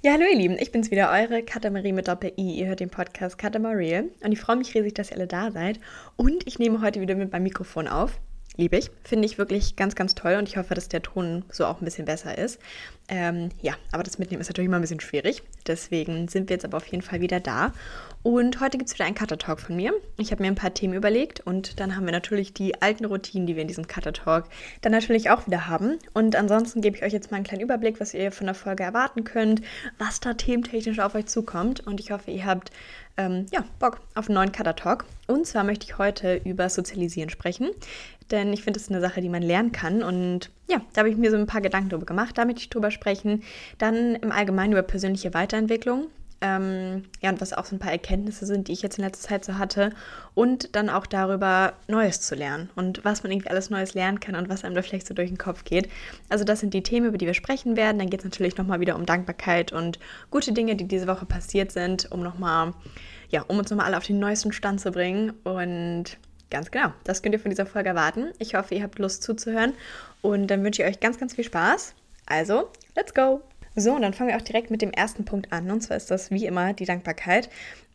Ja, hallo ihr Lieben, ich bin's wieder, eure Katamarie mit Doppel-I. Ihr hört den Podcast Katamarie und ich freue mich riesig, dass ihr alle da seid. Und ich nehme heute wieder mit meinem Mikrofon auf liebe ich. Finde ich wirklich ganz, ganz toll und ich hoffe, dass der Ton so auch ein bisschen besser ist. Ähm, ja, aber das Mitnehmen ist natürlich immer ein bisschen schwierig. Deswegen sind wir jetzt aber auf jeden Fall wieder da. Und heute gibt es wieder einen Cutter-Talk von mir. Ich habe mir ein paar Themen überlegt und dann haben wir natürlich die alten Routinen, die wir in diesem Cutter-Talk dann natürlich auch wieder haben. Und ansonsten gebe ich euch jetzt mal einen kleinen Überblick, was ihr von der Folge erwarten könnt, was da thementechnisch auf euch zukommt. Und ich hoffe, ihr habt ähm, ja, Bock auf einen neuen Cutter-Talk. Und zwar möchte ich heute über Sozialisieren sprechen denn ich finde, es eine Sache, die man lernen kann. Und ja, da habe ich mir so ein paar Gedanken darüber gemacht, damit ich drüber sprechen. Dann im Allgemeinen über persönliche Weiterentwicklung. Ähm, ja, und was auch so ein paar Erkenntnisse sind, die ich jetzt in letzter Zeit so hatte. Und dann auch darüber, Neues zu lernen und was man irgendwie alles Neues lernen kann und was einem da vielleicht so durch den Kopf geht. Also, das sind die Themen, über die wir sprechen werden. Dann geht es natürlich nochmal wieder um Dankbarkeit und gute Dinge, die diese Woche passiert sind, um nochmal, ja, um uns nochmal alle auf den neuesten Stand zu bringen. Und Ganz genau. Das könnt ihr von dieser Folge erwarten. Ich hoffe, ihr habt Lust zuzuhören. Und dann wünsche ich euch ganz, ganz viel Spaß. Also, let's go! So, und dann fangen wir auch direkt mit dem ersten Punkt an. Und zwar ist das wie immer die Dankbarkeit.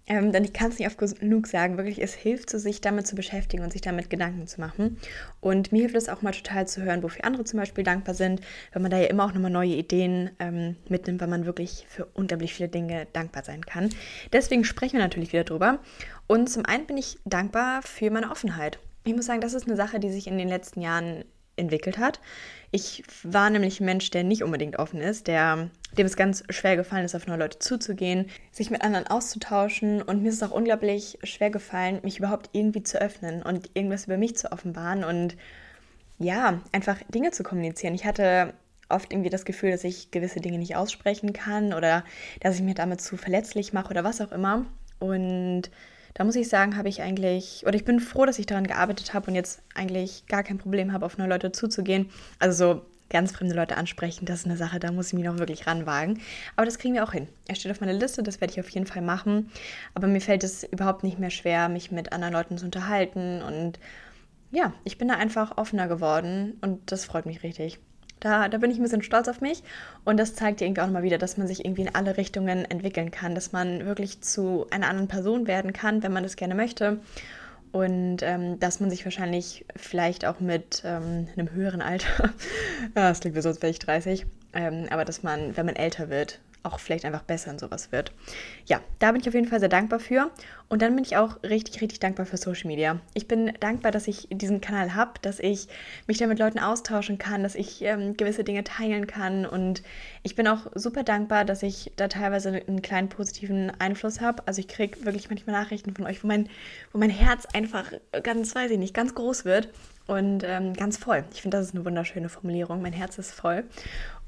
Ähm, denn ich kann es nicht oft genug sagen, wirklich, es hilft so, sich damit zu beschäftigen und sich damit Gedanken zu machen. Und mir hilft es auch mal total zu hören, wofür andere zum Beispiel dankbar sind, weil man da ja immer auch nochmal neue Ideen ähm, mitnimmt, weil man wirklich für unglaublich viele Dinge dankbar sein kann. Deswegen sprechen wir natürlich wieder drüber. Und zum einen bin ich dankbar für meine Offenheit. Ich muss sagen, das ist eine Sache, die sich in den letzten Jahren entwickelt hat. Ich war nämlich ein Mensch, der nicht unbedingt offen ist, der, dem es ganz schwer gefallen ist, auf neue Leute zuzugehen, sich mit anderen auszutauschen. Und mir ist es auch unglaublich schwer gefallen, mich überhaupt irgendwie zu öffnen und irgendwas über mich zu offenbaren und ja, einfach Dinge zu kommunizieren. Ich hatte oft irgendwie das Gefühl, dass ich gewisse Dinge nicht aussprechen kann oder dass ich mir damit zu verletzlich mache oder was auch immer. Und da muss ich sagen, habe ich eigentlich, oder ich bin froh, dass ich daran gearbeitet habe und jetzt eigentlich gar kein Problem habe, auf neue Leute zuzugehen. Also so ganz fremde Leute ansprechen, das ist eine Sache, da muss ich mich noch wirklich ranwagen. Aber das kriegen wir auch hin. Er steht auf meiner Liste, das werde ich auf jeden Fall machen. Aber mir fällt es überhaupt nicht mehr schwer, mich mit anderen Leuten zu unterhalten. Und ja, ich bin da einfach offener geworden und das freut mich richtig. Da, da bin ich ein bisschen stolz auf mich. Und das zeigt dir irgendwie auch nochmal wieder, dass man sich irgendwie in alle Richtungen entwickeln kann, dass man wirklich zu einer anderen Person werden kann, wenn man das gerne möchte. Und ähm, dass man sich wahrscheinlich vielleicht auch mit ähm, einem höheren Alter, ja, das klingt wie so, als wäre ich 30, ähm, aber dass man, wenn man älter wird, auch vielleicht einfach besser in sowas wird. Ja, da bin ich auf jeden Fall sehr dankbar für. Und dann bin ich auch richtig, richtig dankbar für Social Media. Ich bin dankbar, dass ich diesen Kanal habe, dass ich mich da mit Leuten austauschen kann, dass ich ähm, gewisse Dinge teilen kann. Und ich bin auch super dankbar, dass ich da teilweise einen kleinen positiven Einfluss habe. Also ich kriege wirklich manchmal Nachrichten von euch, wo mein, wo mein Herz einfach ganz, weiß ich nicht, ganz groß wird und ähm, ganz voll. Ich finde, das ist eine wunderschöne Formulierung. Mein Herz ist voll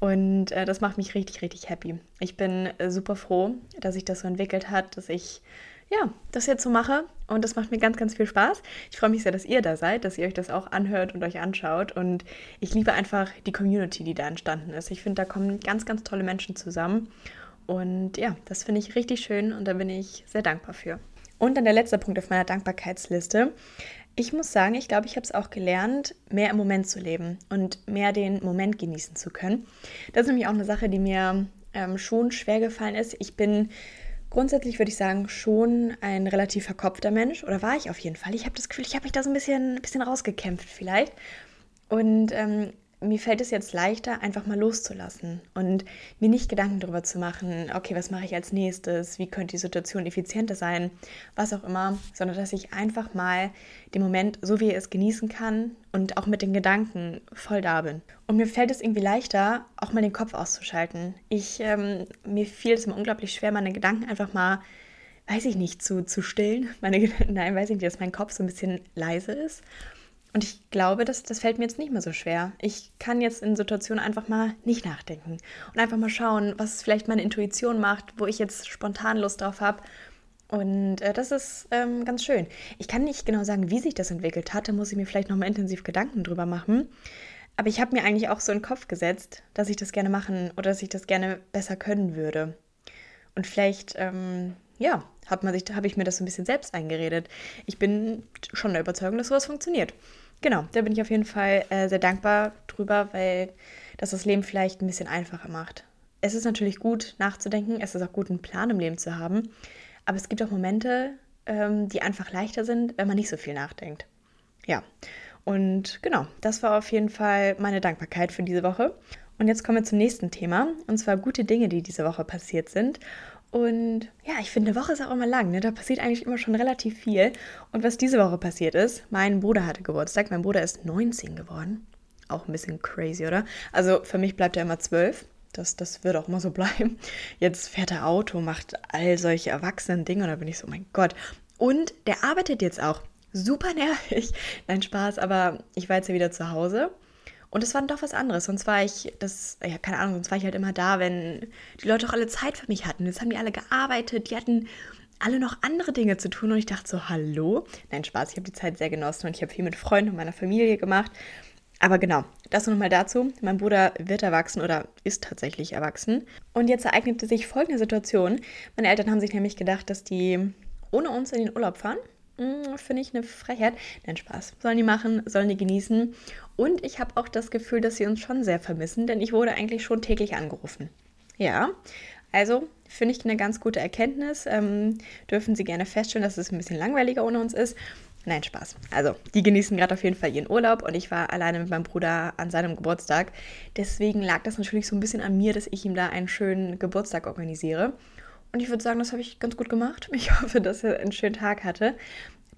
und äh, das macht mich richtig, richtig happy. Ich bin äh, super froh, dass sich das so entwickelt hat, dass ich ja, das jetzt so mache und das macht mir ganz, ganz viel Spaß. Ich freue mich sehr, dass ihr da seid, dass ihr euch das auch anhört und euch anschaut und ich liebe einfach die Community, die da entstanden ist. Ich finde, da kommen ganz, ganz tolle Menschen zusammen und ja, das finde ich richtig schön und da bin ich sehr dankbar für. Und dann der letzte Punkt auf meiner Dankbarkeitsliste ich muss sagen, ich glaube, ich habe es auch gelernt, mehr im Moment zu leben und mehr den Moment genießen zu können. Das ist nämlich auch eine Sache, die mir ähm, schon schwer gefallen ist. Ich bin grundsätzlich, würde ich sagen, schon ein relativ verkopfter Mensch oder war ich auf jeden Fall. Ich habe das Gefühl, ich habe mich da so ein bisschen, bisschen rausgekämpft vielleicht. Und ähm, mir fällt es jetzt leichter, einfach mal loszulassen und mir nicht Gedanken darüber zu machen, okay, was mache ich als nächstes, wie könnte die Situation effizienter sein, was auch immer, sondern dass ich einfach mal den Moment so wie er es genießen kann und auch mit den Gedanken voll da bin. Und mir fällt es irgendwie leichter, auch mal den Kopf auszuschalten. Ich, ähm, mir fiel es immer unglaublich schwer, meine Gedanken einfach mal weiß ich nicht, zu, zu stillen. Meine, nein, weiß ich nicht, dass mein Kopf so ein bisschen leise ist und ich glaube, das, das fällt mir jetzt nicht mehr so schwer. Ich kann jetzt in Situationen einfach mal nicht nachdenken und einfach mal schauen, was vielleicht meine Intuition macht, wo ich jetzt spontan Lust drauf habe. Und äh, das ist ähm, ganz schön. Ich kann nicht genau sagen, wie sich das entwickelt hat. Da muss ich mir vielleicht nochmal intensiv Gedanken drüber machen. Aber ich habe mir eigentlich auch so in den Kopf gesetzt, dass ich das gerne machen oder dass ich das gerne besser können würde. Und vielleicht, ähm, ja, habe hab ich mir das so ein bisschen selbst eingeredet. Ich bin schon der Überzeugung, dass sowas funktioniert genau, da bin ich auf jeden Fall äh, sehr dankbar drüber, weil das das Leben vielleicht ein bisschen einfacher macht. es ist natürlich gut nachzudenken, es ist auch gut, einen Plan im Leben zu haben, aber es gibt auch Momente, ähm, die einfach leichter sind, wenn man nicht so viel nachdenkt. Ja, und genau, das war auf jeden Fall meine Dankbarkeit für diese Woche. Und jetzt kommen wir zum nächsten Thema, und zwar gute Dinge, die diese Woche passiert sind. Und ja, ich finde, eine Woche ist auch immer lang. Ne? Da passiert eigentlich immer schon relativ viel. Und was diese Woche passiert ist, mein Bruder hatte Geburtstag. Mein Bruder ist 19 geworden. Auch ein bisschen crazy, oder? Also für mich bleibt er immer 12. Das, das wird auch immer so bleiben. Jetzt fährt er Auto, macht all solche erwachsenen Dinge. Und da bin ich so, mein Gott. Und der arbeitet jetzt auch. Super nervig. Nein, Spaß, aber ich war jetzt ja wieder zu Hause. Und es war dann doch was anderes. Sonst war ich, das, ja, keine Ahnung, sonst war ich halt immer da, wenn die Leute auch alle Zeit für mich hatten. Jetzt haben die alle gearbeitet, die hatten alle noch andere Dinge zu tun und ich dachte so, hallo? Nein, Spaß, ich habe die Zeit sehr genossen und ich habe viel mit Freunden und meiner Familie gemacht. Aber genau, das nochmal dazu. Mein Bruder wird erwachsen oder ist tatsächlich erwachsen. Und jetzt ereignete sich folgende Situation. Meine Eltern haben sich nämlich gedacht, dass die ohne uns in den Urlaub fahren. Hm, finde ich eine Frechheit. Nein, Spaß. Sollen die machen, sollen die genießen. Und ich habe auch das Gefühl, dass sie uns schon sehr vermissen, denn ich wurde eigentlich schon täglich angerufen. Ja, also finde ich eine ganz gute Erkenntnis. Ähm, dürfen Sie gerne feststellen, dass es ein bisschen langweiliger ohne uns ist. Nein, Spaß. Also, die genießen gerade auf jeden Fall ihren Urlaub und ich war alleine mit meinem Bruder an seinem Geburtstag. Deswegen lag das natürlich so ein bisschen an mir, dass ich ihm da einen schönen Geburtstag organisiere. Und ich würde sagen, das habe ich ganz gut gemacht. Ich hoffe, dass er einen schönen Tag hatte.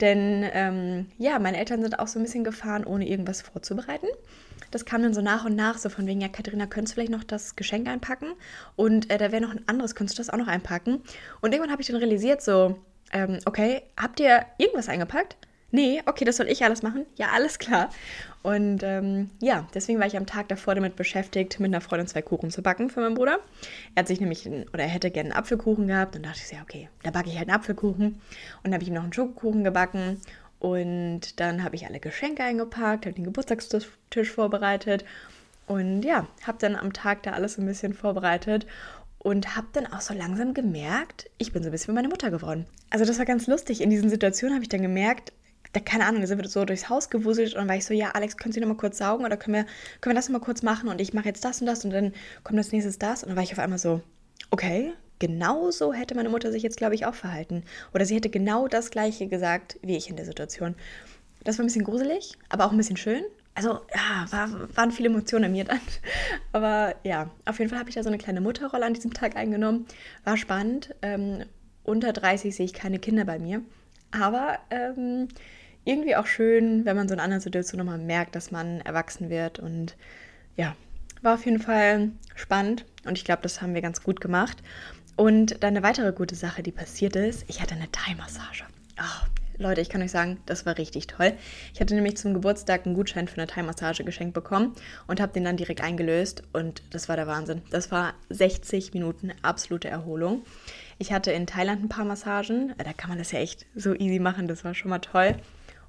Denn ähm, ja, meine Eltern sind auch so ein bisschen gefahren, ohne irgendwas vorzubereiten. Das kam dann so nach und nach, so von wegen, ja, Katharina, könntest du vielleicht noch das Geschenk einpacken? Und äh, da wäre noch ein anderes, könntest du das auch noch einpacken? Und irgendwann habe ich dann realisiert, so, ähm, okay, habt ihr irgendwas eingepackt? Nee, okay, das soll ich alles machen? Ja, alles klar. Und ähm, ja, deswegen war ich am Tag davor damit beschäftigt, mit einer Freundin zwei Kuchen zu backen für meinen Bruder. Er hat sich nämlich, oder er hätte gerne einen Apfelkuchen gehabt. Und dachte ich, ja, okay, da backe ich halt einen Apfelkuchen. Und dann habe ich ihm noch einen Schokokuchen gebacken. Und dann habe ich alle Geschenke eingepackt, habe den Geburtstagstisch vorbereitet. Und ja, habe dann am Tag da alles so ein bisschen vorbereitet und habe dann auch so langsam gemerkt, ich bin so ein bisschen wie meine Mutter geworden. Also das war ganz lustig. In diesen Situationen habe ich dann gemerkt, da, keine Ahnung, da sind wir so durchs Haus gewuselt und war ich so, ja, Alex, können Sie noch mal kurz saugen oder können wir, können wir das noch mal kurz machen und ich mache jetzt das und das und dann kommt das nächste das und dann war ich auf einmal so, okay, genau so hätte meine Mutter sich jetzt, glaube ich, auch verhalten. Oder sie hätte genau das Gleiche gesagt wie ich in der Situation. Das war ein bisschen gruselig, aber auch ein bisschen schön. Also, ja, war, waren viele Emotionen in mir dann. Aber ja, auf jeden Fall habe ich da so eine kleine Mutterrolle an diesem Tag eingenommen. War spannend. Ähm, unter 30 sehe ich keine Kinder bei mir. Aber ähm, irgendwie auch schön, wenn man so in anderen Situationen nochmal merkt, dass man erwachsen wird. Und ja, war auf jeden Fall spannend und ich glaube, das haben wir ganz gut gemacht. Und dann eine weitere gute Sache, die passiert ist, ich hatte eine Thai-Massage. Oh, Leute, ich kann euch sagen, das war richtig toll. Ich hatte nämlich zum Geburtstag einen Gutschein für eine Thai-Massage geschenkt bekommen und habe den dann direkt eingelöst und das war der Wahnsinn. Das war 60 Minuten absolute Erholung. Ich hatte in Thailand ein paar Massagen, da kann man das ja echt so easy machen, das war schon mal toll.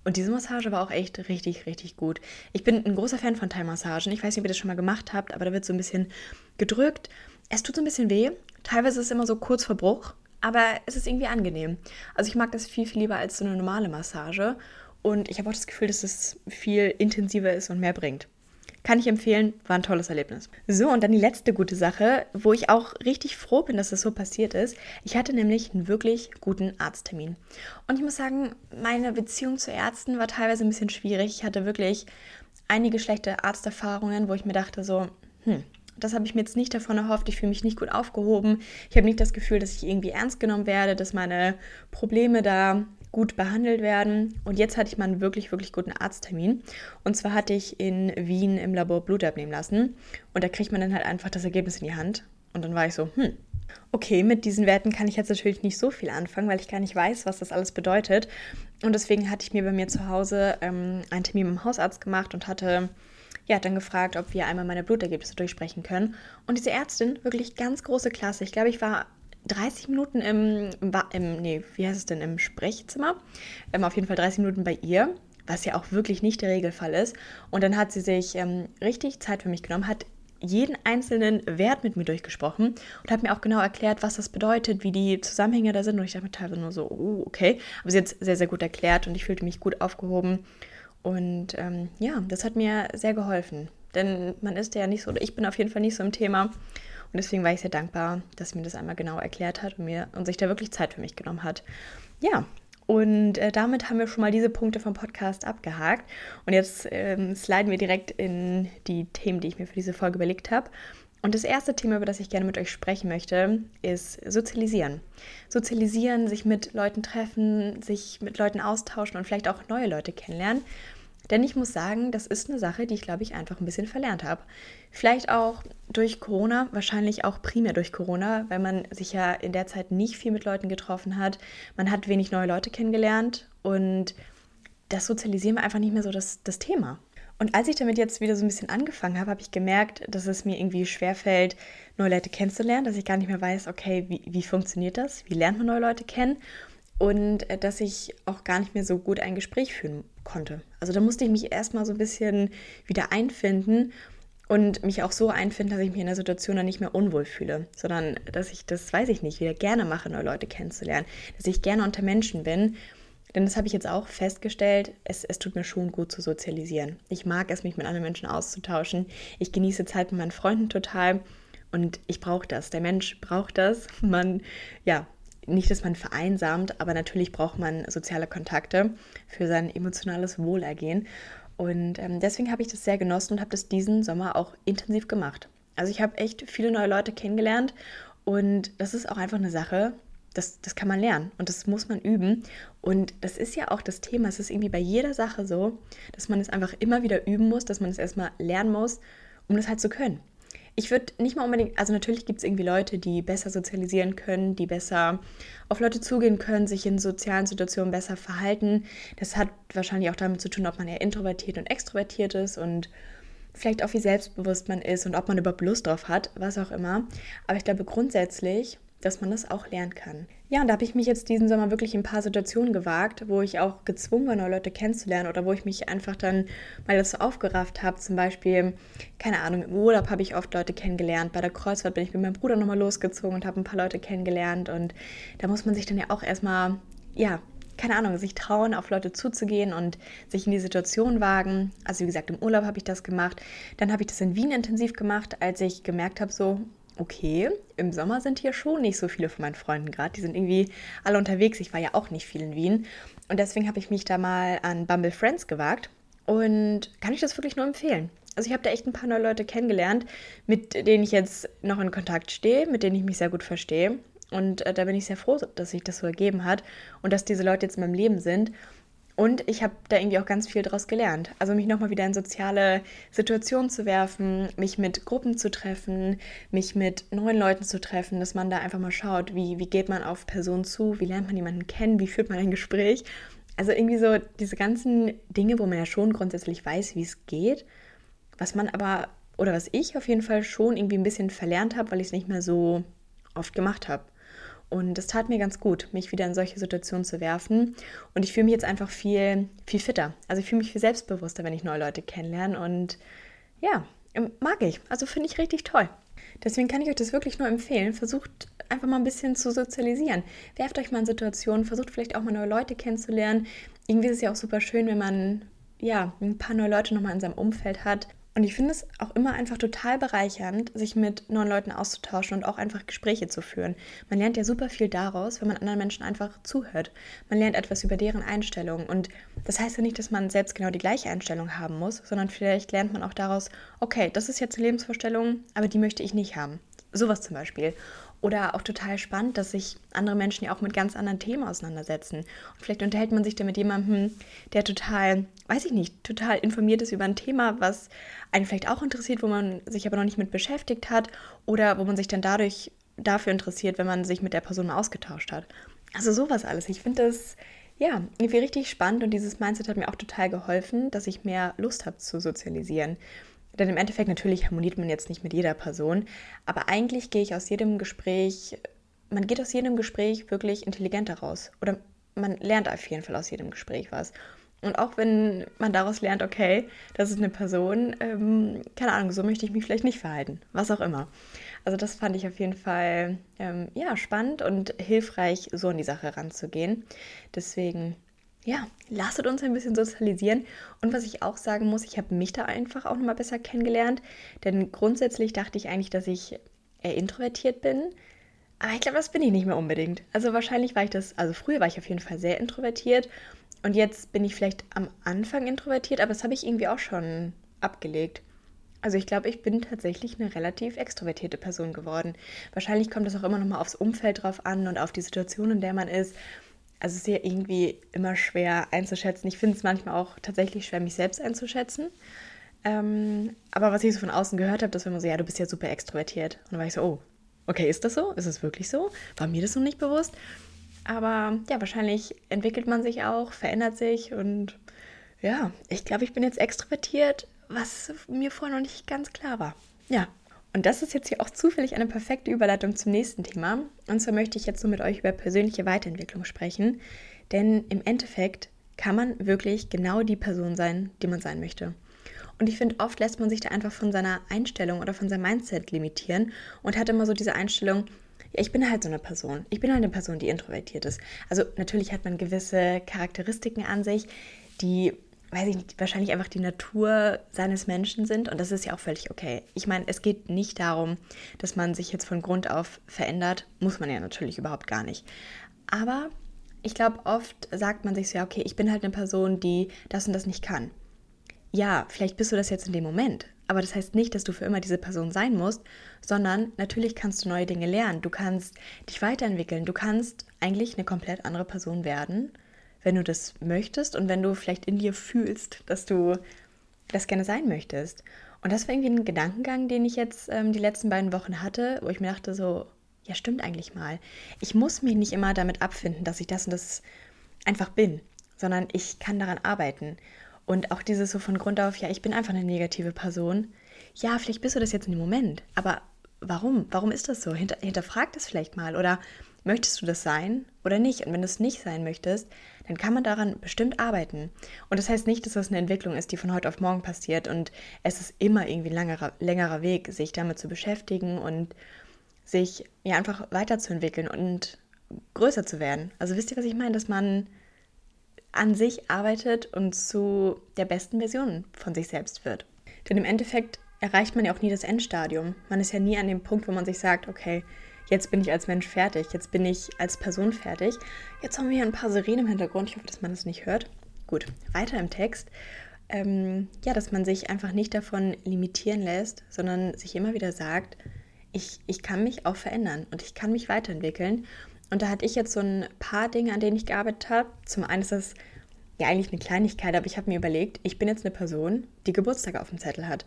Und diese Massage war auch echt richtig, richtig gut. Ich bin ein großer Fan von Thai-Massagen. Ich weiß nicht, ob ihr das schon mal gemacht habt, aber da wird so ein bisschen gedrückt. Es tut so ein bisschen weh. Teilweise ist es immer so kurz vor Bruch, aber es ist irgendwie angenehm. Also ich mag das viel, viel lieber als so eine normale Massage. Und ich habe auch das Gefühl, dass es viel intensiver ist und mehr bringt. Kann ich empfehlen, war ein tolles Erlebnis. So, und dann die letzte gute Sache, wo ich auch richtig froh bin, dass das so passiert ist. Ich hatte nämlich einen wirklich guten Arzttermin. Und ich muss sagen, meine Beziehung zu Ärzten war teilweise ein bisschen schwierig. Ich hatte wirklich einige schlechte Arzterfahrungen, wo ich mir dachte so, hm, das habe ich mir jetzt nicht davon erhofft. Ich fühle mich nicht gut aufgehoben. Ich habe nicht das Gefühl, dass ich irgendwie ernst genommen werde, dass meine Probleme da gut behandelt werden. Und jetzt hatte ich mal einen wirklich, wirklich guten Arzttermin. Und zwar hatte ich in Wien im Labor Blut abnehmen lassen. Und da kriegt man dann halt einfach das Ergebnis in die Hand. Und dann war ich so, hm, okay, mit diesen Werten kann ich jetzt natürlich nicht so viel anfangen, weil ich gar nicht weiß, was das alles bedeutet. Und deswegen hatte ich mir bei mir zu Hause ähm, einen Termin mit dem Hausarzt gemacht und hatte ja, dann gefragt, ob wir einmal meine Blutergebnisse durchsprechen können. Und diese Ärztin, wirklich ganz große Klasse. Ich glaube, ich war 30 Minuten im, im, nee, wie heißt es denn, im Sprechzimmer. Ähm, auf jeden Fall 30 Minuten bei ihr, was ja auch wirklich nicht der Regelfall ist. Und dann hat sie sich ähm, richtig Zeit für mich genommen, hat jeden einzelnen Wert mit mir durchgesprochen und hat mir auch genau erklärt, was das bedeutet, wie die Zusammenhänge da sind. Und ich dachte mir teilweise nur so, oh, okay. Aber sie hat es sehr, sehr gut erklärt und ich fühlte mich gut aufgehoben. Und ähm, ja, das hat mir sehr geholfen. Denn man ist ja nicht so, oder ich bin auf jeden Fall nicht so im Thema Und deswegen war ich sehr dankbar, dass mir das einmal genau erklärt hat und, mir, und sich da wirklich Zeit für mich genommen hat. Ja, und äh, damit haben wir schon mal diese Punkte vom Podcast abgehakt. Und jetzt ähm, sliden wir direkt in die Themen, die ich mir für diese Folge überlegt habe. Und das erste Thema, über das ich gerne mit euch sprechen möchte, ist Sozialisieren. Sozialisieren, sich mit Leuten treffen, sich mit Leuten austauschen und vielleicht auch neue Leute kennenlernen. Denn ich muss sagen, das ist eine Sache, die ich, glaube ich, einfach ein bisschen verlernt habe. Vielleicht auch durch Corona, wahrscheinlich auch primär durch Corona, weil man sich ja in der Zeit nicht viel mit Leuten getroffen hat. Man hat wenig neue Leute kennengelernt und das Sozialisieren war einfach nicht mehr so das, das Thema. Und als ich damit jetzt wieder so ein bisschen angefangen habe, habe ich gemerkt, dass es mir irgendwie schwerfällt, neue Leute kennenzulernen, dass ich gar nicht mehr weiß, okay, wie, wie funktioniert das? Wie lernt man neue Leute kennen? Und äh, dass ich auch gar nicht mehr so gut ein Gespräch führen konnte. Also da musste ich mich erstmal so ein bisschen wieder einfinden und mich auch so einfinden, dass ich mich in der Situation dann nicht mehr unwohl fühle, sondern dass ich das, weiß ich nicht, wieder gerne mache, neue Leute kennenzulernen, dass ich gerne unter Menschen bin. Denn das habe ich jetzt auch festgestellt, es, es tut mir schon gut zu sozialisieren. Ich mag es, mich mit anderen Menschen auszutauschen. Ich genieße Zeit mit meinen Freunden total und ich brauche das. Der Mensch braucht das. Man, ja, nicht, dass man vereinsamt, aber natürlich braucht man soziale Kontakte für sein emotionales Wohlergehen. Und ähm, deswegen habe ich das sehr genossen und habe das diesen Sommer auch intensiv gemacht. Also ich habe echt viele neue Leute kennengelernt und das ist auch einfach eine Sache, das, das kann man lernen und das muss man üben. Und das ist ja auch das Thema. Es ist irgendwie bei jeder Sache so, dass man es einfach immer wieder üben muss, dass man es erstmal lernen muss, um das halt zu können ich würde nicht mal unbedingt, also natürlich gibt es irgendwie Leute, die besser sozialisieren können, die besser auf Leute zugehen können, sich in sozialen Situationen besser verhalten. Das hat wahrscheinlich auch damit zu tun, ob man eher introvertiert und extrovertiert ist und vielleicht auch wie selbstbewusst man ist und ob man überhaupt Lust drauf hat, was auch immer. Aber ich glaube grundsätzlich dass man das auch lernen kann. Ja, und da habe ich mich jetzt diesen Sommer wirklich in ein paar Situationen gewagt, wo ich auch gezwungen war, neue Leute kennenzulernen oder wo ich mich einfach dann mal dazu aufgerafft habe. Zum Beispiel, keine Ahnung, im Urlaub habe ich oft Leute kennengelernt. Bei der Kreuzfahrt bin ich mit meinem Bruder nochmal losgezogen und habe ein paar Leute kennengelernt. Und da muss man sich dann ja auch erstmal, ja, keine Ahnung, sich trauen, auf Leute zuzugehen und sich in die Situation wagen. Also wie gesagt, im Urlaub habe ich das gemacht. Dann habe ich das in Wien intensiv gemacht, als ich gemerkt habe, so, okay, im Sommer sind hier schon nicht so viele von meinen Freunden gerade. Die sind irgendwie alle unterwegs. Ich war ja auch nicht viel in Wien. Und deswegen habe ich mich da mal an Bumble Friends gewagt. Und kann ich das wirklich nur empfehlen. Also ich habe da echt ein paar neue Leute kennengelernt, mit denen ich jetzt noch in Kontakt stehe, mit denen ich mich sehr gut verstehe. Und äh, da bin ich sehr froh, dass sich das so ergeben hat und dass diese Leute jetzt in meinem Leben sind. Und ich habe da irgendwie auch ganz viel daraus gelernt. Also mich nochmal wieder in soziale Situationen zu werfen, mich mit Gruppen zu treffen, mich mit neuen Leuten zu treffen, dass man da einfach mal schaut, wie, wie geht man auf Personen zu, wie lernt man jemanden kennen, wie führt man ein Gespräch. Also irgendwie so diese ganzen Dinge, wo man ja schon grundsätzlich weiß, wie es geht, was man aber, oder was ich auf jeden Fall schon irgendwie ein bisschen verlernt habe, weil ich es nicht mehr so oft gemacht habe. Und es tat mir ganz gut, mich wieder in solche Situationen zu werfen. Und ich fühle mich jetzt einfach viel, viel fitter. Also ich fühle mich viel selbstbewusster, wenn ich neue Leute kennenlerne. Und ja, mag ich. Also finde ich richtig toll. Deswegen kann ich euch das wirklich nur empfehlen. Versucht einfach mal ein bisschen zu sozialisieren. Werft euch mal in Situationen, versucht vielleicht auch mal neue Leute kennenzulernen. Irgendwie ist es ja auch super schön, wenn man ja, ein paar neue Leute nochmal in seinem Umfeld hat. Und ich finde es auch immer einfach total bereichernd, sich mit neuen Leuten auszutauschen und auch einfach Gespräche zu führen. Man lernt ja super viel daraus, wenn man anderen Menschen einfach zuhört. Man lernt etwas über deren Einstellung. Und das heißt ja nicht, dass man selbst genau die gleiche Einstellung haben muss, sondern vielleicht lernt man auch daraus, okay, das ist jetzt eine Lebensvorstellung, aber die möchte ich nicht haben. Sowas zum Beispiel. Oder auch total spannend, dass sich andere Menschen ja auch mit ganz anderen Themen auseinandersetzen. Und vielleicht unterhält man sich da mit jemandem, der total, weiß ich nicht, total informiert ist über ein Thema, was einen vielleicht auch interessiert, wo man sich aber noch nicht mit beschäftigt hat oder wo man sich dann dadurch dafür interessiert, wenn man sich mit der Person mal ausgetauscht hat. Also sowas alles. Ich finde das ja irgendwie richtig spannend und dieses Mindset hat mir auch total geholfen, dass ich mehr Lust habe zu sozialisieren. Denn im Endeffekt natürlich harmoniert man jetzt nicht mit jeder Person, aber eigentlich gehe ich aus jedem Gespräch, man geht aus jedem Gespräch wirklich intelligenter raus. Oder man lernt auf jeden Fall aus jedem Gespräch was. Und auch wenn man daraus lernt, okay, das ist eine Person, ähm, keine Ahnung, so möchte ich mich vielleicht nicht verhalten, was auch immer. Also das fand ich auf jeden Fall ähm, ja spannend und hilfreich, so an die Sache ranzugehen. Deswegen ja, lasst uns ein bisschen sozialisieren. Und was ich auch sagen muss, ich habe mich da einfach auch nochmal besser kennengelernt. Denn grundsätzlich dachte ich eigentlich, dass ich eher introvertiert bin. Aber ich glaube, das bin ich nicht mehr unbedingt. Also wahrscheinlich war ich das, also früher war ich auf jeden Fall sehr introvertiert und jetzt bin ich vielleicht am Anfang introvertiert, aber das habe ich irgendwie auch schon abgelegt. Also ich glaube, ich bin tatsächlich eine relativ extrovertierte Person geworden. Wahrscheinlich kommt es auch immer noch mal aufs Umfeld drauf an und auf die Situation, in der man ist. Also es ist ja irgendwie immer schwer einzuschätzen. Ich finde es manchmal auch tatsächlich schwer, mich selbst einzuschätzen. Ähm, aber was ich so von außen gehört habe, das war immer so, ja, du bist ja super extrovertiert. Und dann war ich so, oh, okay, ist das so? Ist es wirklich so? War mir das noch nicht bewusst? Aber ja, wahrscheinlich entwickelt man sich auch, verändert sich und ja, ich glaube, ich bin jetzt extrovertiert, was mir vorher noch nicht ganz klar war. Ja, und das ist jetzt hier auch zufällig eine perfekte Überleitung zum nächsten Thema. Und zwar möchte ich jetzt so mit euch über persönliche Weiterentwicklung sprechen. Denn im Endeffekt kann man wirklich genau die Person sein, die man sein möchte. Und ich finde, oft lässt man sich da einfach von seiner Einstellung oder von seinem Mindset limitieren und hat immer so diese Einstellung, ja, ich bin halt so eine Person. Ich bin halt eine Person, die introvertiert ist. Also natürlich hat man gewisse Charakteristiken an sich, die weiß ich nicht, wahrscheinlich einfach die Natur seines Menschen sind und das ist ja auch völlig okay. Ich meine, es geht nicht darum, dass man sich jetzt von Grund auf verändert, muss man ja natürlich überhaupt gar nicht. Aber ich glaube, oft sagt man sich so, ja, okay, ich bin halt eine Person, die das und das nicht kann. Ja, vielleicht bist du das jetzt in dem Moment, aber das heißt nicht, dass du für immer diese Person sein musst, sondern natürlich kannst du neue Dinge lernen, du kannst dich weiterentwickeln, du kannst eigentlich eine komplett andere Person werden wenn du das möchtest und wenn du vielleicht in dir fühlst, dass du das gerne sein möchtest. Und das war irgendwie ein Gedankengang, den ich jetzt ähm, die letzten beiden Wochen hatte, wo ich mir dachte so, ja stimmt eigentlich mal. Ich muss mich nicht immer damit abfinden, dass ich das und das einfach bin, sondern ich kann daran arbeiten. Und auch dieses so von Grund auf, ja, ich bin einfach eine negative Person. Ja, vielleicht bist du das jetzt in dem Moment, aber warum? Warum ist das so? Hinter, hinterfrag das vielleicht mal oder möchtest du das sein oder nicht? Und wenn du es nicht sein möchtest, dann kann man daran bestimmt arbeiten. Und das heißt nicht, dass das eine Entwicklung ist, die von heute auf morgen passiert. Und es ist immer irgendwie ein längerer, längerer Weg, sich damit zu beschäftigen und sich ja einfach weiterzuentwickeln und größer zu werden. Also wisst ihr, was ich meine? Dass man an sich arbeitet und zu der besten Version von sich selbst wird. Denn im Endeffekt erreicht man ja auch nie das Endstadium. Man ist ja nie an dem Punkt, wo man sich sagt, okay, jetzt bin ich als Mensch fertig, jetzt bin ich als Person fertig. Jetzt haben wir hier ein paar Sirenen im Hintergrund. Ich hoffe, dass man das nicht hört. Gut, weiter im Text. Ähm, ja, dass man sich einfach nicht davon limitieren lässt, sondern sich immer wieder sagt, ich, ich kann mich auch verändern und ich kann mich weiterentwickeln. Und da hatte ich jetzt so ein paar Dinge, an denen ich gearbeitet habe. Zum einen ist das ja eigentlich eine Kleinigkeit, aber ich habe mir überlegt, ich bin jetzt eine Person, die Geburtstag auf dem Zettel hat.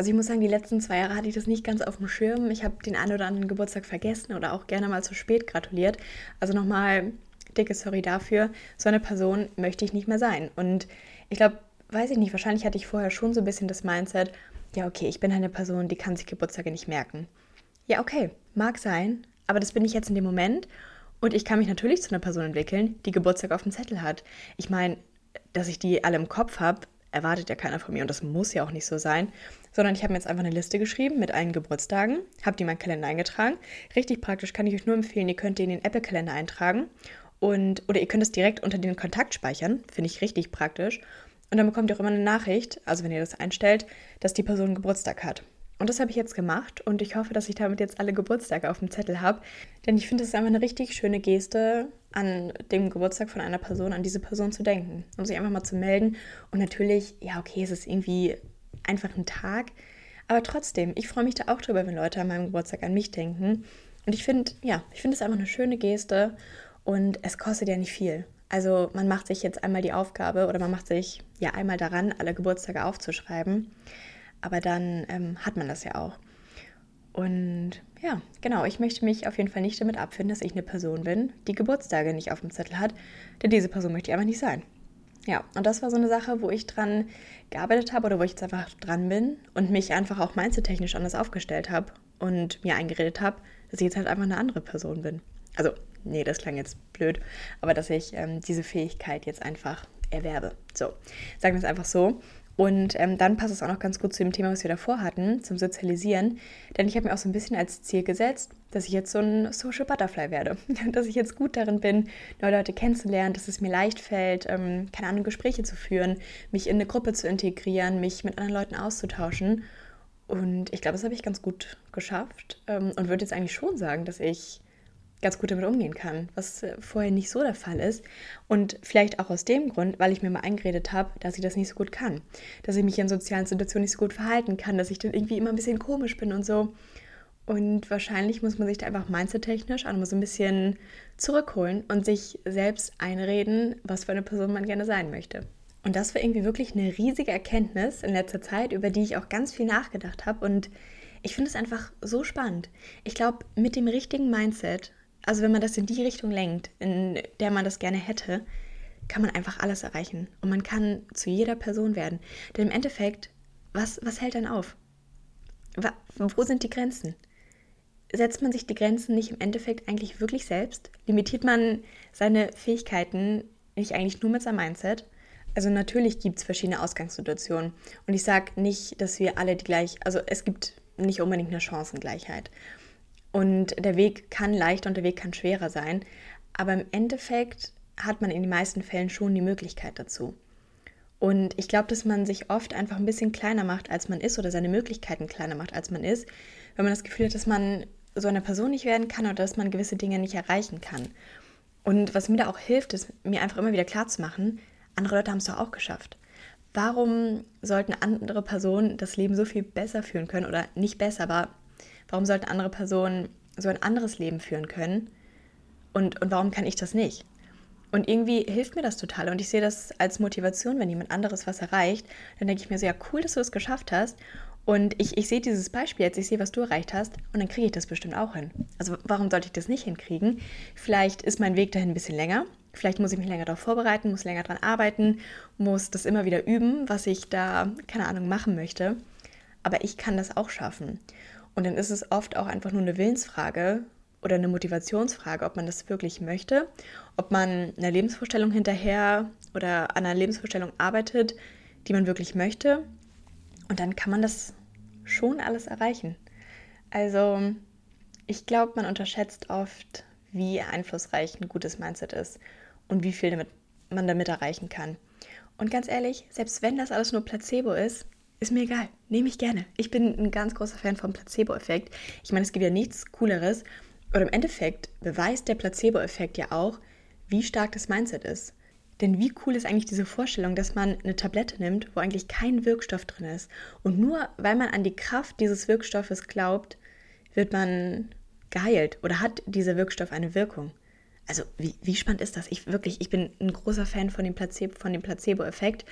Also ich muss sagen, die letzten zwei Jahre hatte ich das nicht ganz auf dem Schirm. Ich habe den einen oder anderen Geburtstag vergessen oder auch gerne mal zu spät gratuliert. Also nochmal dicke Sorry dafür. So eine Person möchte ich nicht mehr sein. Und ich glaube, weiß ich nicht, wahrscheinlich hatte ich vorher schon so ein bisschen das Mindset, ja, okay, ich bin eine Person, die kann sich Geburtstage nicht merken. Ja, okay, mag sein, aber das bin ich jetzt in dem Moment. Und ich kann mich natürlich zu einer Person entwickeln, die Geburtstag auf dem Zettel hat. Ich meine, dass ich die alle im Kopf habe, erwartet ja keiner von mir und das muss ja auch nicht so sein, sondern ich habe mir jetzt einfach eine Liste geschrieben mit allen Geburtstagen, habe die in meinen Kalender eingetragen. Richtig praktisch kann ich euch nur empfehlen, ihr könnt die in den Apple-Kalender eintragen und oder ihr könnt es direkt unter den Kontakt speichern, finde ich richtig praktisch. Und dann bekommt ihr auch immer eine Nachricht, also wenn ihr das einstellt, dass die Person Geburtstag hat. Und das habe ich jetzt gemacht und ich hoffe, dass ich damit jetzt alle Geburtstage auf dem Zettel habe. Denn ich finde, es ist einfach eine richtig schöne Geste, an dem Geburtstag von einer Person, an diese Person zu denken, um sich einfach mal zu melden. Und natürlich, ja, okay, es ist irgendwie einfach ein Tag. Aber trotzdem, ich freue mich da auch drüber, wenn Leute an meinem Geburtstag an mich denken. Und ich finde, ja, ich finde es einfach eine schöne Geste und es kostet ja nicht viel. Also man macht sich jetzt einmal die Aufgabe oder man macht sich ja einmal daran, alle Geburtstage aufzuschreiben aber dann ähm, hat man das ja auch. Und ja, genau, ich möchte mich auf jeden Fall nicht damit abfinden, dass ich eine Person bin, die Geburtstage nicht auf dem Zettel hat, denn diese Person möchte ich einfach nicht sein. Ja, und das war so eine Sache, wo ich dran gearbeitet habe oder wo ich jetzt einfach dran bin und mich einfach auch mindset-technisch anders aufgestellt habe und mir eingeredet habe, dass ich jetzt halt einfach eine andere Person bin. Also, nee, das klang jetzt blöd, aber dass ich ähm, diese Fähigkeit jetzt einfach erwerbe. So, sagen wir es einfach so. Und ähm, dann passt es auch noch ganz gut zu dem Thema, was wir davor hatten, zum Sozialisieren. Denn ich habe mir auch so ein bisschen als Ziel gesetzt, dass ich jetzt so ein Social Butterfly werde. dass ich jetzt gut darin bin, neue Leute kennenzulernen, dass es mir leicht fällt, ähm, keine Ahnung, Gespräche zu führen, mich in eine Gruppe zu integrieren, mich mit anderen Leuten auszutauschen. Und ich glaube, das habe ich ganz gut geschafft ähm, und würde jetzt eigentlich schon sagen, dass ich ganz gut damit umgehen kann, was äh, vorher nicht so der Fall ist. Und vielleicht auch aus dem Grund, weil ich mir mal eingeredet habe, dass ich das nicht so gut kann. Dass ich mich in sozialen Situationen nicht so gut verhalten kann, dass ich dann irgendwie immer ein bisschen komisch bin und so. Und wahrscheinlich muss man sich da einfach mindset-technisch auch mal so ein bisschen zurückholen und sich selbst einreden, was für eine Person man gerne sein möchte. Und das war irgendwie wirklich eine riesige Erkenntnis in letzter Zeit, über die ich auch ganz viel nachgedacht habe. Und ich finde es einfach so spannend. Ich glaube, mit dem richtigen Mindset also wenn man das in die Richtung lenkt, in der man das gerne hätte, kann man einfach alles erreichen. Und man kann zu jeder Person werden. Denn im Endeffekt, was, was hält dann auf? Wo sind die Grenzen? Setzt man sich die Grenzen nicht im Endeffekt eigentlich wirklich selbst? Limitiert man seine Fähigkeiten nicht eigentlich nur mit seinem Mindset? Also natürlich gibt es verschiedene Ausgangssituationen. Und ich sage nicht, dass wir alle die gleich, also es gibt nicht unbedingt eine Chancengleichheit. Und der Weg kann leichter und der Weg kann schwerer sein. Aber im Endeffekt hat man in den meisten Fällen schon die Möglichkeit dazu. Und ich glaube, dass man sich oft einfach ein bisschen kleiner macht, als man ist, oder seine Möglichkeiten kleiner macht, als man ist, wenn man das Gefühl hat, dass man so eine Person nicht werden kann oder dass man gewisse Dinge nicht erreichen kann. Und was mir da auch hilft, ist mir einfach immer wieder klarzumachen, andere Leute haben es doch auch geschafft. Warum sollten andere Personen das Leben so viel besser führen können oder nicht besser, aber Warum sollten andere Personen so ein anderes Leben führen können? Und, und warum kann ich das nicht? Und irgendwie hilft mir das total. Und ich sehe das als Motivation, wenn jemand anderes was erreicht. Dann denke ich mir so, ja, cool, dass du es geschafft hast. Und ich, ich sehe dieses Beispiel jetzt, ich sehe, was du erreicht hast. Und dann kriege ich das bestimmt auch hin. Also warum sollte ich das nicht hinkriegen? Vielleicht ist mein Weg dahin ein bisschen länger. Vielleicht muss ich mich länger darauf vorbereiten, muss länger daran arbeiten, muss das immer wieder üben, was ich da, keine Ahnung, machen möchte. Aber ich kann das auch schaffen. Und dann ist es oft auch einfach nur eine Willensfrage oder eine Motivationsfrage, ob man das wirklich möchte, ob man einer Lebensvorstellung hinterher oder an einer Lebensvorstellung arbeitet, die man wirklich möchte. Und dann kann man das schon alles erreichen. Also ich glaube, man unterschätzt oft, wie einflussreich ein gutes Mindset ist und wie viel damit, man damit erreichen kann. Und ganz ehrlich, selbst wenn das alles nur Placebo ist, ist mir egal. Nehme ich gerne. Ich bin ein ganz großer Fan vom Placebo-Effekt. Ich meine, es gibt ja nichts Cooleres. Oder im Endeffekt beweist der Placebo-Effekt ja auch, wie stark das Mindset ist. Denn wie cool ist eigentlich diese Vorstellung, dass man eine Tablette nimmt, wo eigentlich kein Wirkstoff drin ist. Und nur weil man an die Kraft dieses Wirkstoffes glaubt, wird man geheilt oder hat dieser Wirkstoff eine Wirkung. Also wie, wie spannend ist das? Ich wirklich, ich bin ein großer Fan von dem Placebo, von dem Placebo-Effekt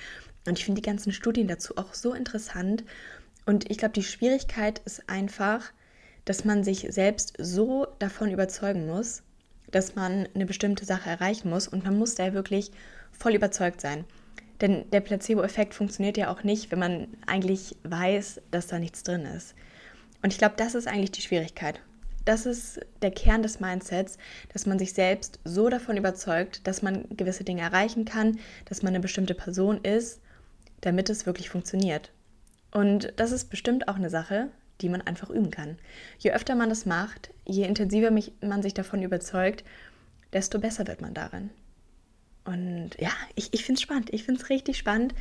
und ich finde die ganzen Studien dazu auch so interessant. Und ich glaube, die Schwierigkeit ist einfach, dass man sich selbst so davon überzeugen muss, dass man eine bestimmte Sache erreichen muss. Und man muss da wirklich voll überzeugt sein. Denn der Placebo-Effekt funktioniert ja auch nicht, wenn man eigentlich weiß, dass da nichts drin ist. Und ich glaube, das ist eigentlich die Schwierigkeit. Das ist der Kern des Mindsets, dass man sich selbst so davon überzeugt, dass man gewisse Dinge erreichen kann, dass man eine bestimmte Person ist damit es wirklich funktioniert. Und das ist bestimmt auch eine Sache, die man einfach üben kann. Je öfter man das macht, je intensiver man sich davon überzeugt, desto besser wird man darin. Und ja, ich, ich finde es spannend. Ich finde es richtig spannend.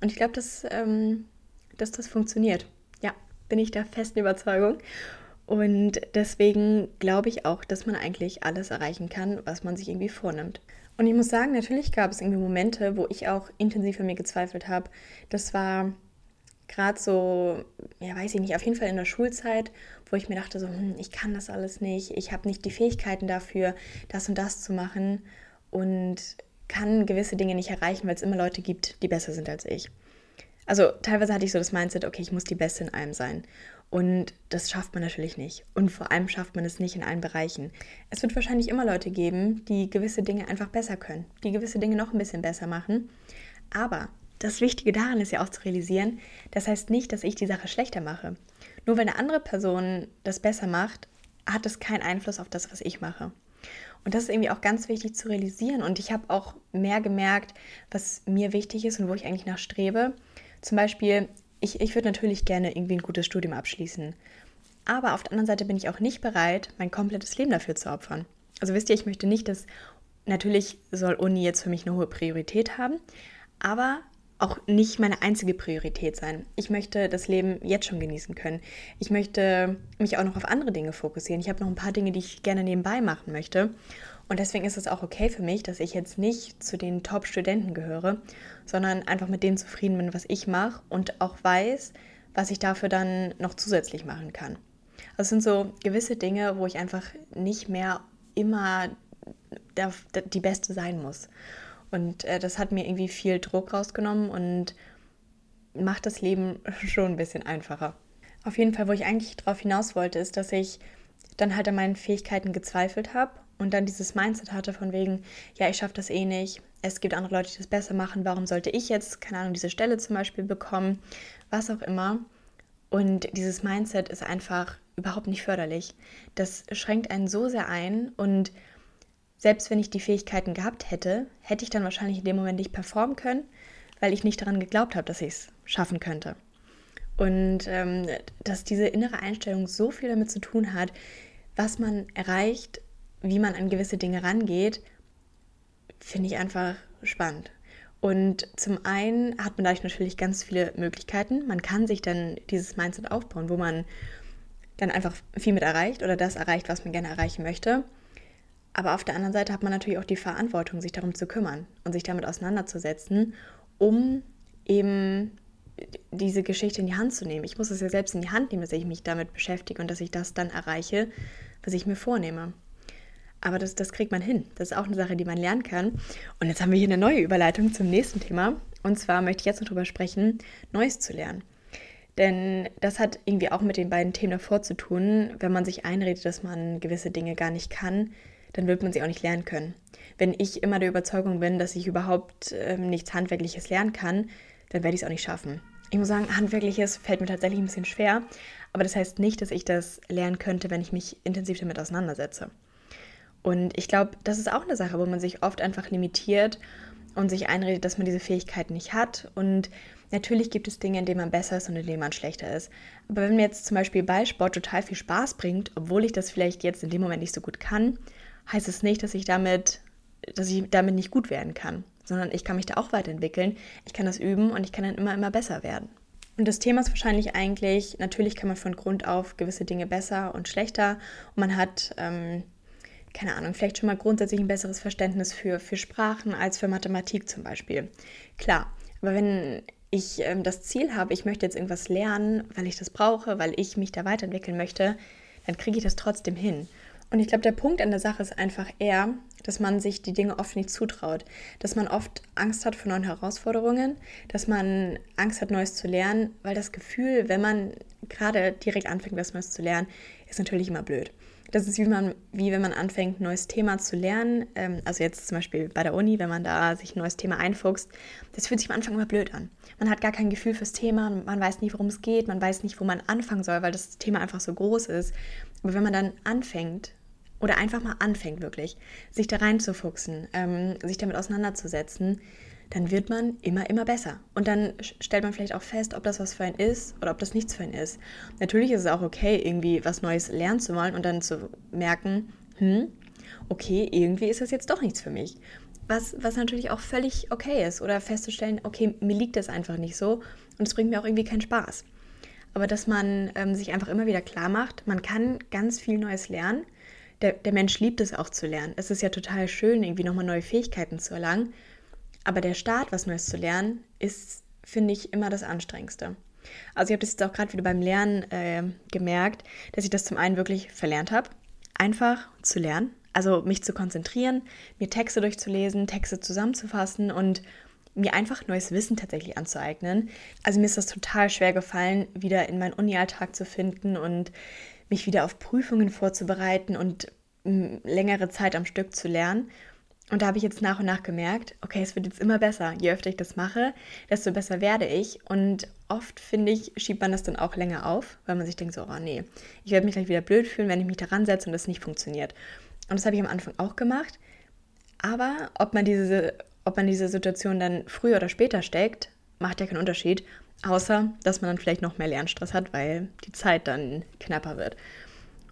Und ich glaube, dass, ähm, dass das funktioniert. Ja, bin ich der festen Überzeugung. Und deswegen glaube ich auch, dass man eigentlich alles erreichen kann, was man sich irgendwie vornimmt. Und ich muss sagen, natürlich gab es irgendwie Momente, wo ich auch intensiv an mir gezweifelt habe. Das war gerade so, ja, weiß ich nicht, auf jeden Fall in der Schulzeit, wo ich mir dachte, so, hm, ich kann das alles nicht, ich habe nicht die Fähigkeiten dafür, das und das zu machen und kann gewisse Dinge nicht erreichen, weil es immer Leute gibt, die besser sind als ich. Also teilweise hatte ich so das Mindset, okay, ich muss die Beste in allem sein. Und das schafft man natürlich nicht. Und vor allem schafft man es nicht in allen Bereichen. Es wird wahrscheinlich immer Leute geben, die gewisse Dinge einfach besser können, die gewisse Dinge noch ein bisschen besser machen. Aber das Wichtige daran ist ja auch zu realisieren, das heißt nicht, dass ich die Sache schlechter mache. Nur wenn eine andere Person das besser macht, hat es keinen Einfluss auf das, was ich mache. Und das ist irgendwie auch ganz wichtig zu realisieren. Und ich habe auch mehr gemerkt, was mir wichtig ist und wo ich eigentlich nachstrebe. Zum Beispiel, ich, ich würde natürlich gerne irgendwie ein gutes Studium abschließen. Aber auf der anderen Seite bin ich auch nicht bereit, mein komplettes Leben dafür zu opfern. Also wisst ihr, ich möchte nicht, dass natürlich soll Uni jetzt für mich eine hohe Priorität haben, aber auch nicht meine einzige Priorität sein. Ich möchte das Leben jetzt schon genießen können. Ich möchte mich auch noch auf andere Dinge fokussieren. Ich habe noch ein paar Dinge, die ich gerne nebenbei machen möchte. Und deswegen ist es auch okay für mich, dass ich jetzt nicht zu den Top-Studenten gehöre, sondern einfach mit dem zufrieden bin, was ich mache und auch weiß, was ich dafür dann noch zusätzlich machen kann. Also sind so gewisse Dinge, wo ich einfach nicht mehr immer die Beste sein muss. Und äh, das hat mir irgendwie viel Druck rausgenommen und macht das Leben schon ein bisschen einfacher. Auf jeden Fall, wo ich eigentlich drauf hinaus wollte, ist, dass ich dann halt an meinen Fähigkeiten gezweifelt habe und dann dieses Mindset hatte von wegen, ja, ich schaffe das eh nicht, es gibt andere Leute, die das besser machen, warum sollte ich jetzt, keine Ahnung, diese Stelle zum Beispiel bekommen, was auch immer. Und dieses Mindset ist einfach überhaupt nicht förderlich. Das schränkt einen so sehr ein und selbst wenn ich die Fähigkeiten gehabt hätte, hätte ich dann wahrscheinlich in dem Moment nicht performen können, weil ich nicht daran geglaubt habe, dass ich es schaffen könnte. Und ähm, dass diese innere Einstellung so viel damit zu tun hat, was man erreicht, wie man an gewisse Dinge rangeht, finde ich einfach spannend. Und zum einen hat man dadurch natürlich ganz viele Möglichkeiten. Man kann sich dann dieses Mindset aufbauen, wo man dann einfach viel mit erreicht oder das erreicht, was man gerne erreichen möchte. Aber auf der anderen Seite hat man natürlich auch die Verantwortung, sich darum zu kümmern und sich damit auseinanderzusetzen, um eben diese Geschichte in die Hand zu nehmen. Ich muss es ja selbst in die Hand nehmen, dass ich mich damit beschäftige und dass ich das dann erreiche, was ich mir vornehme. Aber das, das kriegt man hin. Das ist auch eine Sache, die man lernen kann. Und jetzt haben wir hier eine neue Überleitung zum nächsten Thema. Und zwar möchte ich jetzt noch darüber sprechen, Neues zu lernen. Denn das hat irgendwie auch mit den beiden Themen davor zu tun. Wenn man sich einredet, dass man gewisse Dinge gar nicht kann, dann wird man sie auch nicht lernen können. Wenn ich immer der Überzeugung bin, dass ich überhaupt äh, nichts Handwerkliches lernen kann, dann werde ich es auch nicht schaffen. Ich muss sagen, Handwerkliches fällt mir tatsächlich ein bisschen schwer, aber das heißt nicht, dass ich das lernen könnte, wenn ich mich intensiv damit auseinandersetze. Und ich glaube, das ist auch eine Sache, wo man sich oft einfach limitiert und sich einredet, dass man diese Fähigkeiten nicht hat. Und natürlich gibt es Dinge, in denen man besser ist und in denen man schlechter ist. Aber wenn mir jetzt zum Beispiel Ballsport total viel Spaß bringt, obwohl ich das vielleicht jetzt in dem Moment nicht so gut kann, heißt es nicht, dass ich damit, dass ich damit nicht gut werden kann, sondern ich kann mich da auch weiterentwickeln. Ich kann das üben und ich kann dann immer, immer besser werden. Und das Thema ist wahrscheinlich eigentlich, natürlich kann man von Grund auf gewisse Dinge besser und schlechter und man hat ähm, keine Ahnung, vielleicht schon mal grundsätzlich ein besseres Verständnis für, für Sprachen als für Mathematik zum Beispiel. Klar, aber wenn ich ähm, das Ziel habe, ich möchte jetzt irgendwas lernen, weil ich das brauche, weil ich mich da weiterentwickeln möchte, dann kriege ich das trotzdem hin. Und ich glaube, der Punkt an der Sache ist einfach eher, dass man sich die Dinge oft nicht zutraut, dass man oft Angst hat vor neuen Herausforderungen, dass man Angst hat, Neues zu lernen, weil das Gefühl, wenn man gerade direkt anfängt, was Neues zu lernen, ist natürlich immer blöd. Das ist wie, man, wie wenn man anfängt, ein neues Thema zu lernen. Ähm, also jetzt zum Beispiel bei der Uni, wenn man da sich ein neues Thema einfuchst. Das fühlt sich am Anfang immer blöd an. Man hat gar kein Gefühl fürs Thema, man weiß nicht, worum es geht, man weiß nicht, wo man anfangen soll, weil das Thema einfach so groß ist. Aber wenn man dann anfängt, oder einfach mal anfängt wirklich, sich da reinzufuchsen, ähm, sich damit auseinanderzusetzen, dann wird man immer, immer besser. Und dann stellt man vielleicht auch fest, ob das was für einen ist oder ob das nichts für einen ist. Natürlich ist es auch okay, irgendwie was Neues lernen zu wollen und dann zu merken, hm, okay, irgendwie ist das jetzt doch nichts für mich. Was, was natürlich auch völlig okay ist. Oder festzustellen, okay, mir liegt das einfach nicht so und es bringt mir auch irgendwie keinen Spaß. Aber dass man ähm, sich einfach immer wieder klar macht, man kann ganz viel Neues lernen. Der, der Mensch liebt es auch zu lernen. Es ist ja total schön, irgendwie nochmal neue Fähigkeiten zu erlangen. Aber der Start, was Neues zu lernen, ist, finde ich, immer das Anstrengendste. Also ich habe das jetzt auch gerade wieder beim Lernen äh, gemerkt, dass ich das zum einen wirklich verlernt habe, einfach zu lernen, also mich zu konzentrieren, mir Texte durchzulesen, Texte zusammenzufassen und mir einfach neues Wissen tatsächlich anzueignen. Also mir ist das total schwer gefallen, wieder in meinen Uni-Alltag zu finden und mich wieder auf Prüfungen vorzubereiten und längere Zeit am Stück zu lernen. Und da habe ich jetzt nach und nach gemerkt, okay, es wird jetzt immer besser. Je öfter ich das mache, desto besser werde ich. Und oft, finde ich, schiebt man das dann auch länger auf, weil man sich denkt so, oh nee, ich werde mich gleich wieder blöd fühlen, wenn ich mich daran setze und das nicht funktioniert. Und das habe ich am Anfang auch gemacht. Aber ob man diese, ob man diese Situation dann früher oder später steckt, macht ja keinen Unterschied. Außer, dass man dann vielleicht noch mehr Lernstress hat, weil die Zeit dann knapper wird.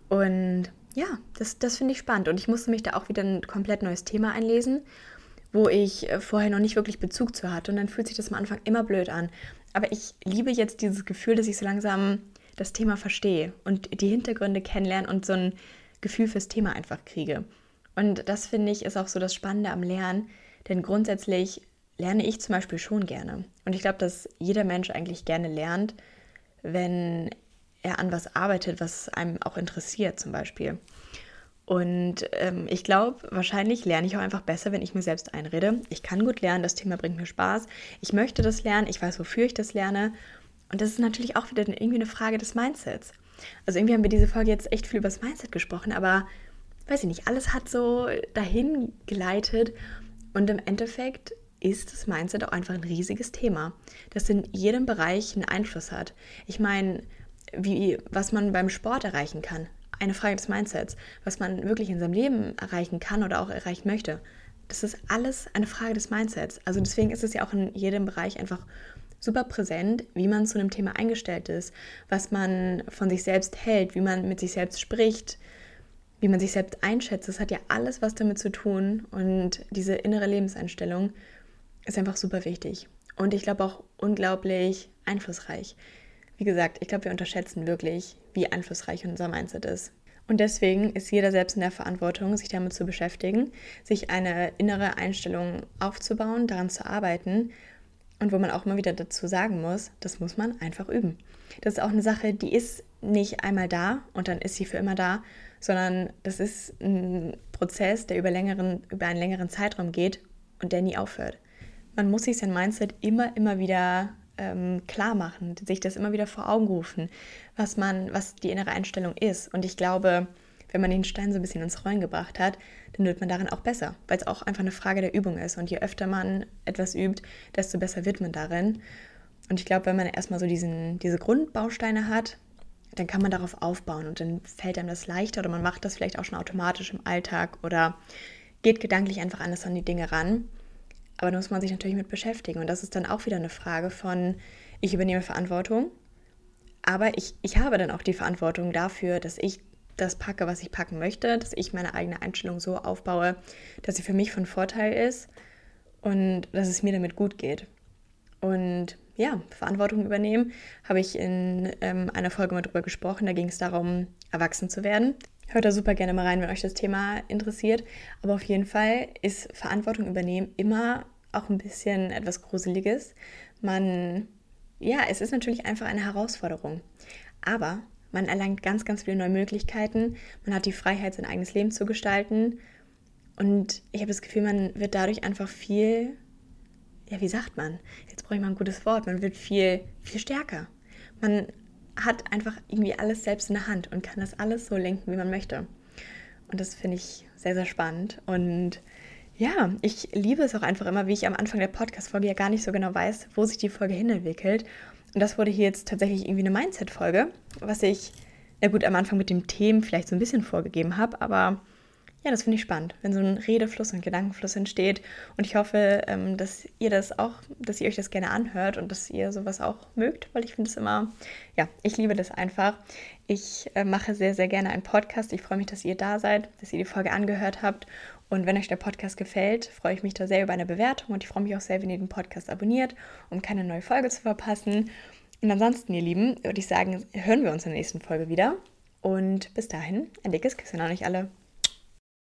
Und ja, das, das finde ich spannend. Und ich musste mich da auch wieder ein komplett neues Thema einlesen, wo ich äh, vorher noch nicht wirklich Bezug zu hatte. Und dann fühlt sich das am Anfang immer blöd an. Aber ich liebe jetzt dieses Gefühl, dass ich so langsam das Thema verstehe und die Hintergründe kennenlernen und so ein Gefühl fürs Thema einfach kriege. Und das finde ich ist auch so das Spannende am Lernen, denn grundsätzlich lerne ich zum Beispiel schon gerne. Und ich glaube, dass jeder Mensch eigentlich gerne lernt, wenn er an was arbeitet, was einem auch interessiert zum Beispiel. Und ähm, ich glaube, wahrscheinlich lerne ich auch einfach besser, wenn ich mir selbst einrede. Ich kann gut lernen, das Thema bringt mir Spaß. Ich möchte das lernen, ich weiß, wofür ich das lerne. Und das ist natürlich auch wieder irgendwie eine Frage des Mindsets. Also irgendwie haben wir diese Folge jetzt echt viel über das Mindset gesprochen, aber weiß ich nicht, alles hat so dahin geleitet. Und im Endeffekt ist das Mindset auch einfach ein riesiges Thema, das in jedem Bereich einen Einfluss hat. Ich meine, wie, was man beim Sport erreichen kann, eine Frage des Mindsets, was man wirklich in seinem Leben erreichen kann oder auch erreichen möchte. Das ist alles eine Frage des Mindsets. Also deswegen ist es ja auch in jedem Bereich einfach super präsent, wie man zu einem Thema eingestellt ist, was man von sich selbst hält, wie man mit sich selbst spricht, wie man sich selbst einschätzt. Das hat ja alles was damit zu tun und diese innere Lebenseinstellung ist einfach super wichtig und ich glaube auch unglaublich einflussreich. Wie gesagt, ich glaube, wir unterschätzen wirklich, wie einflussreich unser Mindset ist. Und deswegen ist jeder selbst in der Verantwortung, sich damit zu beschäftigen, sich eine innere Einstellung aufzubauen, daran zu arbeiten. Und wo man auch immer wieder dazu sagen muss, das muss man einfach üben. Das ist auch eine Sache, die ist nicht einmal da und dann ist sie für immer da, sondern das ist ein Prozess, der über, längeren, über einen längeren Zeitraum geht und der nie aufhört. Man muss sich sein Mindset immer, immer wieder ähm, klar machen, sich das immer wieder vor Augen rufen, was man, was die innere Einstellung ist. Und ich glaube, wenn man den Stein so ein bisschen ins Rollen gebracht hat, dann wird man darin auch besser, weil es auch einfach eine Frage der Übung ist. Und je öfter man etwas übt, desto besser wird man darin. Und ich glaube, wenn man erstmal so diesen, diese Grundbausteine hat, dann kann man darauf aufbauen und dann fällt einem das leichter oder man macht das vielleicht auch schon automatisch im Alltag oder geht gedanklich einfach anders an die Dinge ran. Aber da muss man sich natürlich mit beschäftigen. Und das ist dann auch wieder eine Frage von, ich übernehme Verantwortung, aber ich, ich habe dann auch die Verantwortung dafür, dass ich das packe, was ich packen möchte, dass ich meine eigene Einstellung so aufbaue, dass sie für mich von Vorteil ist und dass es mir damit gut geht. Und ja, Verantwortung übernehmen, habe ich in ähm, einer Folge mal drüber gesprochen. Da ging es darum, erwachsen zu werden. Hört da super gerne mal rein, wenn euch das Thema interessiert. Aber auf jeden Fall ist Verantwortung übernehmen immer auch ein bisschen etwas Gruseliges. Man, ja, es ist natürlich einfach eine Herausforderung. Aber man erlangt ganz, ganz viele neue Möglichkeiten. Man hat die Freiheit, sein eigenes Leben zu gestalten. Und ich habe das Gefühl, man wird dadurch einfach viel, ja, wie sagt man? Jetzt brauche ich mal ein gutes Wort. Man wird viel, viel stärker. Man hat einfach irgendwie alles selbst in der Hand und kann das alles so lenken, wie man möchte. Und das finde ich sehr, sehr spannend. Und ja, ich liebe es auch einfach immer, wie ich am Anfang der Podcast-Folge ja gar nicht so genau weiß, wo sich die Folge hinentwickelt. Und das wurde hier jetzt tatsächlich irgendwie eine Mindset-Folge, was ich, na gut, am Anfang mit dem Themen vielleicht so ein bisschen vorgegeben habe, aber ja, das finde ich spannend, wenn so ein Redefluss und Gedankenfluss entsteht. Und ich hoffe, ähm, dass ihr das auch, dass ihr euch das gerne anhört und dass ihr sowas auch mögt, weil ich finde es immer, ja, ich liebe das einfach. Ich äh, mache sehr, sehr gerne einen Podcast. Ich freue mich, dass ihr da seid, dass ihr die Folge angehört habt. Und wenn euch der Podcast gefällt, freue ich mich da sehr über eine Bewertung und ich freue mich auch sehr, wenn ihr den Podcast abonniert, um keine neue Folge zu verpassen. Und ansonsten, ihr Lieben, würde ich sagen, hören wir uns in der nächsten Folge wieder. Und bis dahin, ein dickes Küsschen an euch alle.